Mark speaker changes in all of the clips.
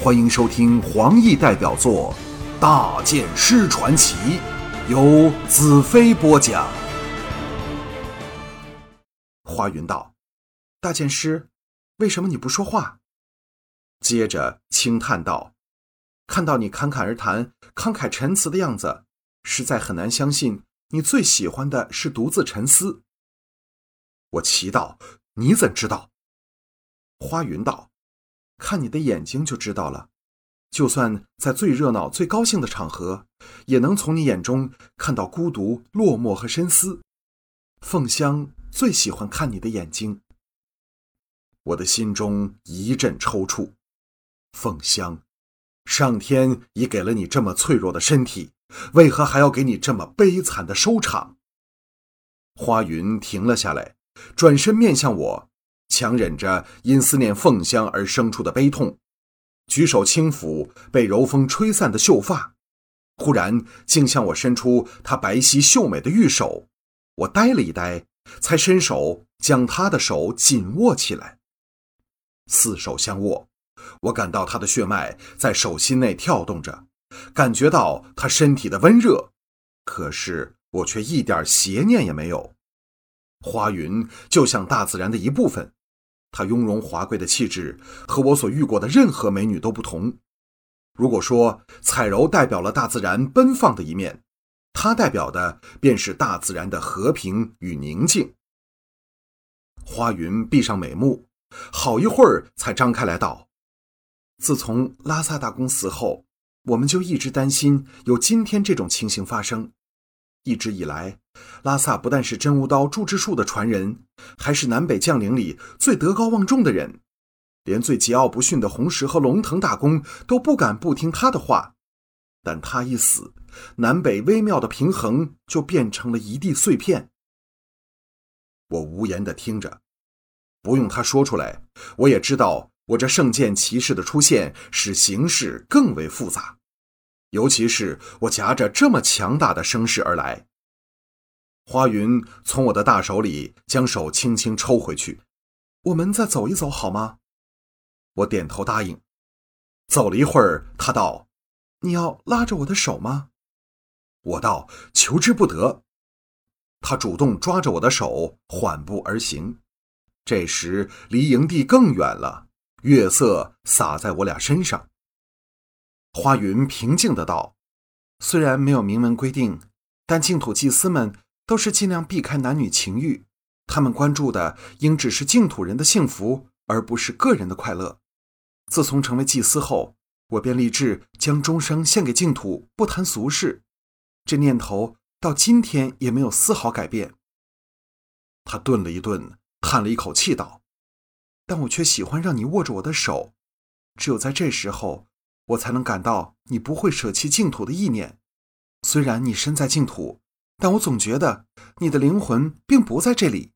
Speaker 1: 欢迎收听黄奕代表作《大剑师传奇》，由子飞播讲。花云道：“大剑师，为什么你不说话？”接着轻叹道：“看到你侃侃而谈、慷慨陈词的样子，实在很难相信你最喜欢的是独自沉思。”我奇道：“你怎知道？”花云道：“看你的眼睛就知道了。就算在最热闹、最高兴的场合，也能从你眼中看到孤独、落寞和深思。凤香最喜欢看你的眼睛。”我的心中一阵抽搐。凤香，上天已给了你这么脆弱的身体，为何还要给你这么悲惨的收场？花云停了下来。转身面向我，强忍着因思念凤香而生出的悲痛，举手轻抚被柔风吹散的秀发，忽然竟向我伸出她白皙秀美的玉手。我呆了一呆，才伸手将她的手紧握起来。四手相握，我感到她的血脉在手心内跳动着，感觉到她身体的温热，可是我却一点邪念也没有。花云就像大自然的一部分，她雍容华贵的气质和我所遇过的任何美女都不同。如果说彩柔代表了大自然奔放的一面，她代表的便是大自然的和平与宁静。花云闭上美目，好一会儿才张开来道：“自从拉萨大公死后，我们就一直担心有今天这种情形发生。”一直以来，拉萨不但是真无刀祝之术的传人，还是南北将领里最德高望重的人，连最桀骜不驯的红石和龙腾大公都不敢不听他的话。但他一死，南北微妙的平衡就变成了一地碎片。我无言的听着，不用他说出来，我也知道，我这圣剑骑士的出现使形势更为复杂。尤其是我夹着这么强大的声势而来，花云从我的大手里将手轻轻抽回去。我们再走一走好吗？我点头答应。走了一会儿，他道：“你要拉着我的手吗？”我道：“求之不得。”他主动抓着我的手，缓步而行。这时离营地更远了，月色洒在我俩身上。花云平静的道：“虽然没有明文规定，但净土祭司们都是尽量避开男女情欲，他们关注的应只是净土人的幸福，而不是个人的快乐。自从成为祭司后，我便立志将终生献给净土，不谈俗事。这念头到今天也没有丝毫改变。”他顿了一顿，叹了一口气道：“但我却喜欢让你握着我的手，只有在这时候。”我才能感到你不会舍弃净土的意念。虽然你身在净土，但我总觉得你的灵魂并不在这里。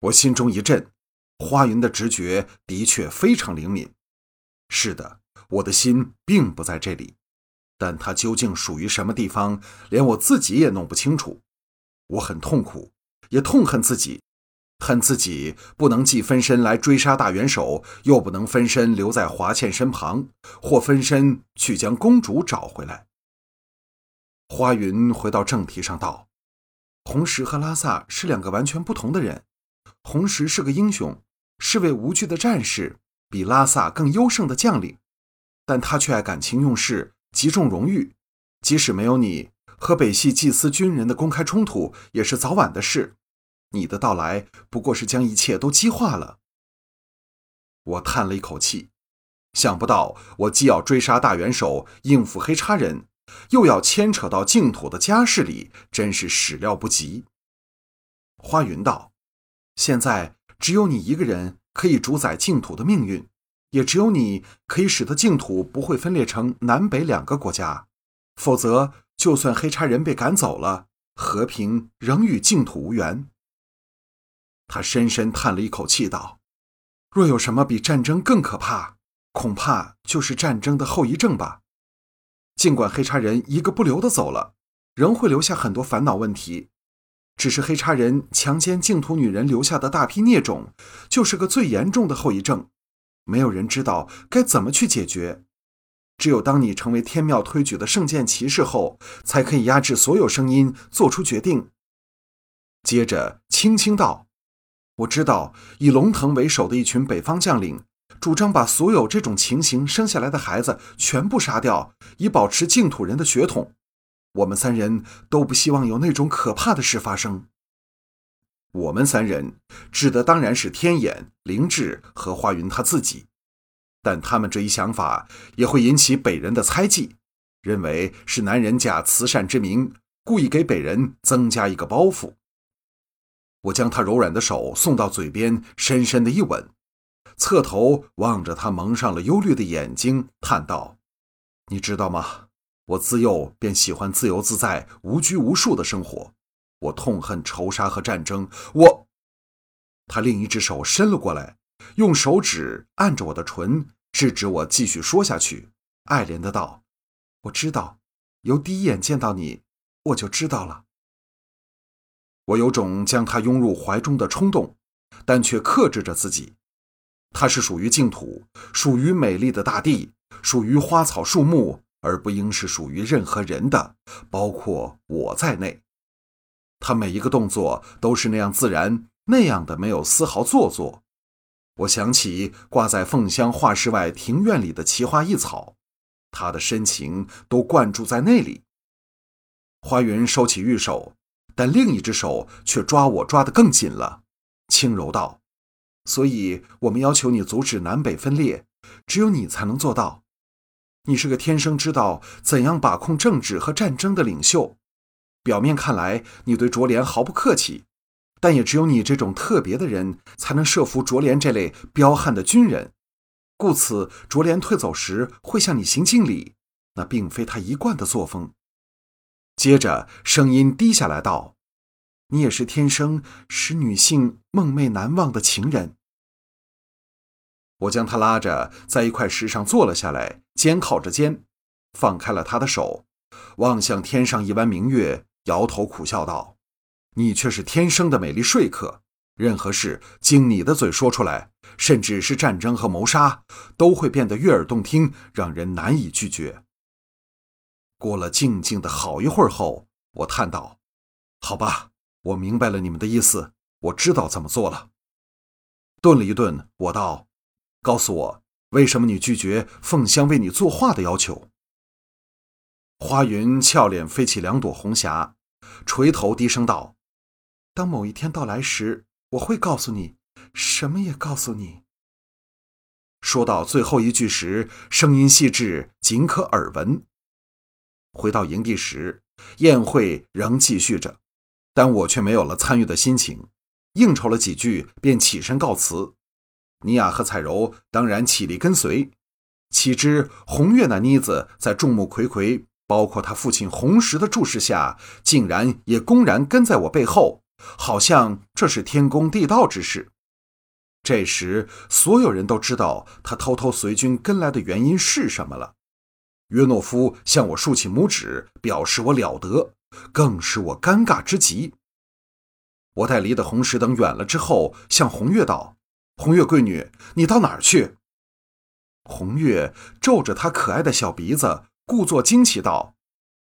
Speaker 1: 我心中一震，花云的直觉的确非常灵敏。是的，我的心并不在这里，但它究竟属于什么地方，连我自己也弄不清楚。我很痛苦，也痛恨自己。恨自己不能既分身来追杀大元首，又不能分身留在华倩身旁，或分身去将公主找回来。花云回到正题上道：“红石和拉萨是两个完全不同的人。红石是个英雄，是位无惧的战士，比拉萨更优胜的将领，但他却爱感情用事，极重荣誉。即使没有你和北系祭司军人的公开冲突，也是早晚的事。”你的到来不过是将一切都激化了。我叹了一口气，想不到我既要追杀大元首，应付黑叉人，又要牵扯到净土的家事里，真是始料不及。花云道：“现在只有你一个人可以主宰净土的命运，也只有你可以使得净土不会分裂成南北两个国家。否则，就算黑叉人被赶走了，和平仍与净土无缘。”他深深叹了一口气，道：“若有什么比战争更可怕，恐怕就是战争的后遗症吧。尽管黑叉人一个不留的走了，仍会留下很多烦恼问题。只是黑叉人强奸净土女人留下的大批孽种，就是个最严重的后遗症。没有人知道该怎么去解决。只有当你成为天庙推举的圣剑骑士后，才可以压制所有声音，做出决定。接着，轻轻道：“我知道，以龙腾为首的一群北方将领，主张把所有这种情形生下来的孩子全部杀掉，以保持净土人的血统。我们三人都不希望有那种可怕的事发生。我们三人指的当然是天眼、灵智和花云他自己。”但他们这一想法也会引起北人的猜忌，认为是南人假慈善之名，故意给北人增加一个包袱。我将他柔软的手送到嘴边，深深的一吻，侧头望着他蒙上了忧虑的眼睛，叹道：“你知道吗？我自幼便喜欢自由自在、无拘无束的生活。我痛恨仇杀和战争。我……”他另一只手伸了过来。用手指按着我的唇，制止我继续说下去，爱怜的道：“我知道，由第一眼见到你，我就知道了。”我有种将他拥入怀中的冲动，但却克制着自己。它是属于净土，属于美丽的大地，属于花草树木，而不应是属于任何人的，包括我在内。他每一个动作都是那样自然，那样的没有丝毫做作。我想起挂在凤香画室外庭院里的奇花异草，他的深情都灌注在那里。花云收起玉手，但另一只手却抓我抓得更紧了，轻柔道：“所以我们要求你阻止南北分裂，只有你才能做到。你是个天生知道怎样把控政治和战争的领袖。表面看来，你对卓莲毫不客气。”但也只有你这种特别的人，才能设伏卓莲这类彪悍的军人，故此卓莲退走时会向你行敬礼，那并非他一贯的作风。接着声音低下来道：“你也是天生使女性梦寐难忘的情人。”我将他拉着在一块石上坐了下来，肩靠着肩，放开了他的手，望向天上一弯明月，摇头苦笑道。你却是天生的美丽说客，任何事经你的嘴说出来，甚至是战争和谋杀，都会变得悦耳动听，让人难以拒绝。过了静静的好一会儿后，我叹道：“好吧，我明白了你们的意思，我知道怎么做了。”顿了一顿，我道：“告诉我，为什么你拒绝凤香为你作画的要求？”花云俏脸飞起两朵红霞，垂头低声道。当某一天到来时，我会告诉你，什么也告诉你。说到最后一句时，声音细致，仅可耳闻。回到营地时，宴会仍继续着，但我却没有了参与的心情。应酬了几句，便起身告辞。尼亚和彩柔当然起立跟随。岂知红月那妮子在众目睽睽，包括他父亲红石的注视下，竟然也公然跟在我背后。好像这是天公地道之事。这时，所有人都知道他偷偷随军跟来的原因是什么了。约诺夫向我竖起拇指，表示我了得，更使我尴尬之极。我待离的红石等远了之后，向红月道：“红月闺女，你到哪儿去？”红月皱着她可爱的小鼻子，故作惊奇道：“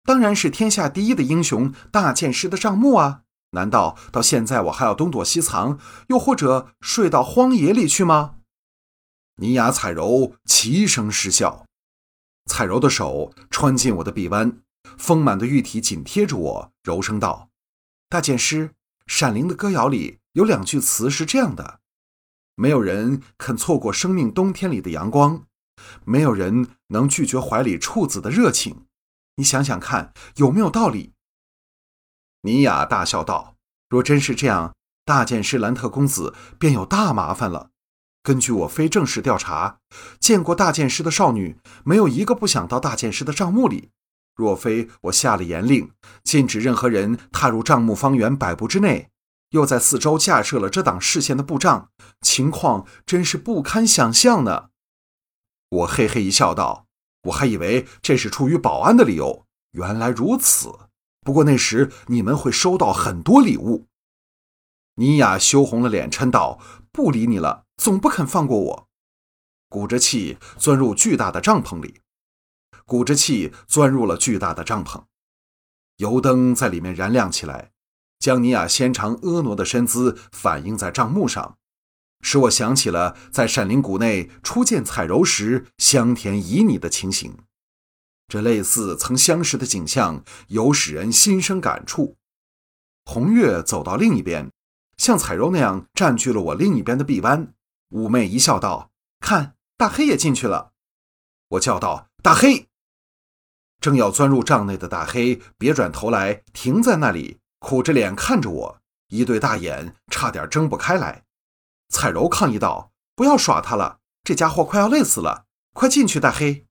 Speaker 1: 当然是天下第一的英雄大剑师的账目啊！”难道到现在我还要东躲西藏，又或者睡到荒野里去吗？尼雅、彩柔齐声失笑。彩柔的手穿进我的臂弯，丰满的玉体紧贴着我，柔声道：“大剑师，《闪灵的歌谣》里有两句词是这样的：没有人肯错过生命冬天里的阳光，没有人能拒绝怀里处子的热情。你想想看，有没有道理？”尼雅大笑道：“若真是这样，大剑师兰特公子便有大麻烦了。根据我非正式调查，见过大剑师的少女，没有一个不想到大剑师的账目里。若非我下了严令，禁止任何人踏入账目方圆百步之内，又在四周架设了遮挡视线的布障，情况真是不堪想象呢。”我嘿嘿一笑，道：“我还以为这是出于保安的理由，原来如此。”不过那时你们会收到很多礼物。尼雅羞红了脸，嗔道：“不理你了，总不肯放过我。”鼓着气钻入巨大的帐篷里，鼓着气钻入了巨大的帐篷，油灯在里面燃亮起来，将尼亚纤长婀娜的身姿反映在帐幕上，使我想起了在闪灵谷内初见彩柔时香甜旖旎的情形。这类似曾相识的景象，有使人心生感触。红月走到另一边，像彩柔那样占据了我另一边的臂弯，妩媚一笑，道：“看。”大黑也进去了，我叫道：“大黑！”正要钻入帐内的大黑别转头来，停在那里，苦着脸看着我，一对大眼差点睁不开来。彩柔抗议道：“不要耍他了，这家伙快要累死了，快进去！”大黑，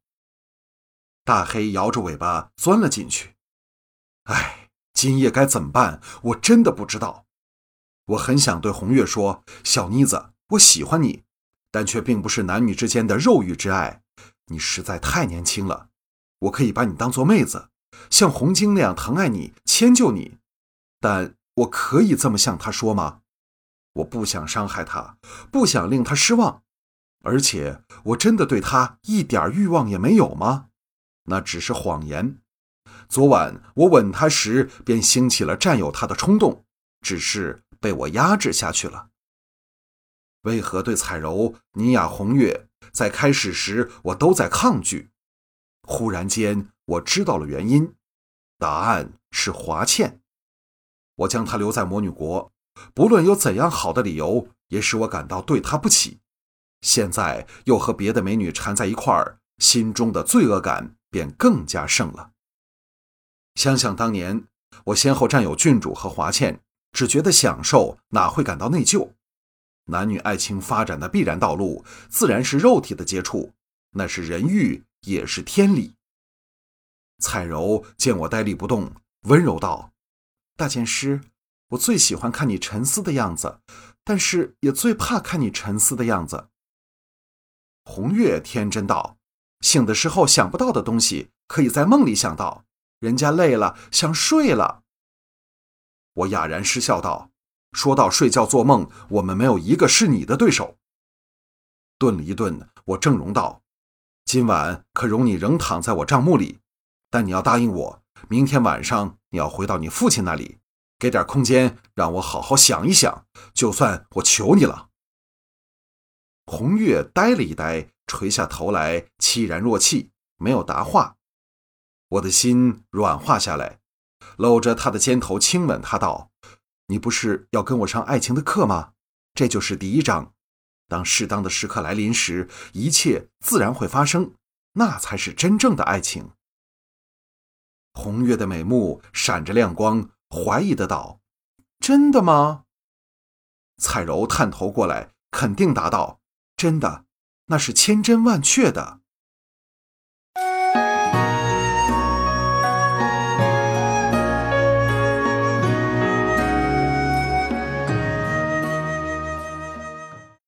Speaker 1: 大黑摇着尾巴钻了进去。哎，今夜该怎么办？我真的不知道。我很想对红月说：“小妮子，我喜欢你。”但却并不是男女之间的肉欲之爱，你实在太年轻了。我可以把你当做妹子，像红晶那样疼爱你、迁就你。但我可以这么向他说吗？我不想伤害他，不想令他失望。而且，我真的对他一点欲望也没有吗？那只是谎言。昨晚我吻他时，便兴起了占有他的冲动，只是被我压制下去了。为何对彩柔、尼雅、红月在开始时我都在抗拒？忽然间，我知道了原因，答案是华倩。我将她留在魔女国，不论有怎样好的理由，也使我感到对她不起。现在又和别的美女缠在一块儿，心中的罪恶感便更加盛了。想想当年，我先后占有郡主和华倩，只觉得享受，哪会感到内疚？男女爱情发展的必然道路，自然是肉体的接触，那是人欲，也是天理。彩柔见我呆立不动，温柔道：“大剑师，我最喜欢看你沉思的样子，但是也最怕看你沉思的样子。”红月天真道：“醒的时候想不到的东西，可以在梦里想到。人家累了，想睡了。”我哑然失笑道。说到睡觉做梦，我们没有一个是你的对手。顿了一顿，我正容道：“今晚可容你仍躺在我帐幕里，但你要答应我，明天晚上你要回到你父亲那里，给点空间让我好好想一想。就算我求你了。”红月呆了一呆，垂下头来，凄然若泣，没有答话。我的心软化下来，搂着他的肩头亲吻他，道。你不是要跟我上爱情的课吗？这就是第一章。当适当的时刻来临时，一切自然会发生，那才是真正的爱情。红月的美目闪着亮光，怀疑的道：“真的吗？”彩柔探头过来，肯定答道：“真的，那是千真万确的。”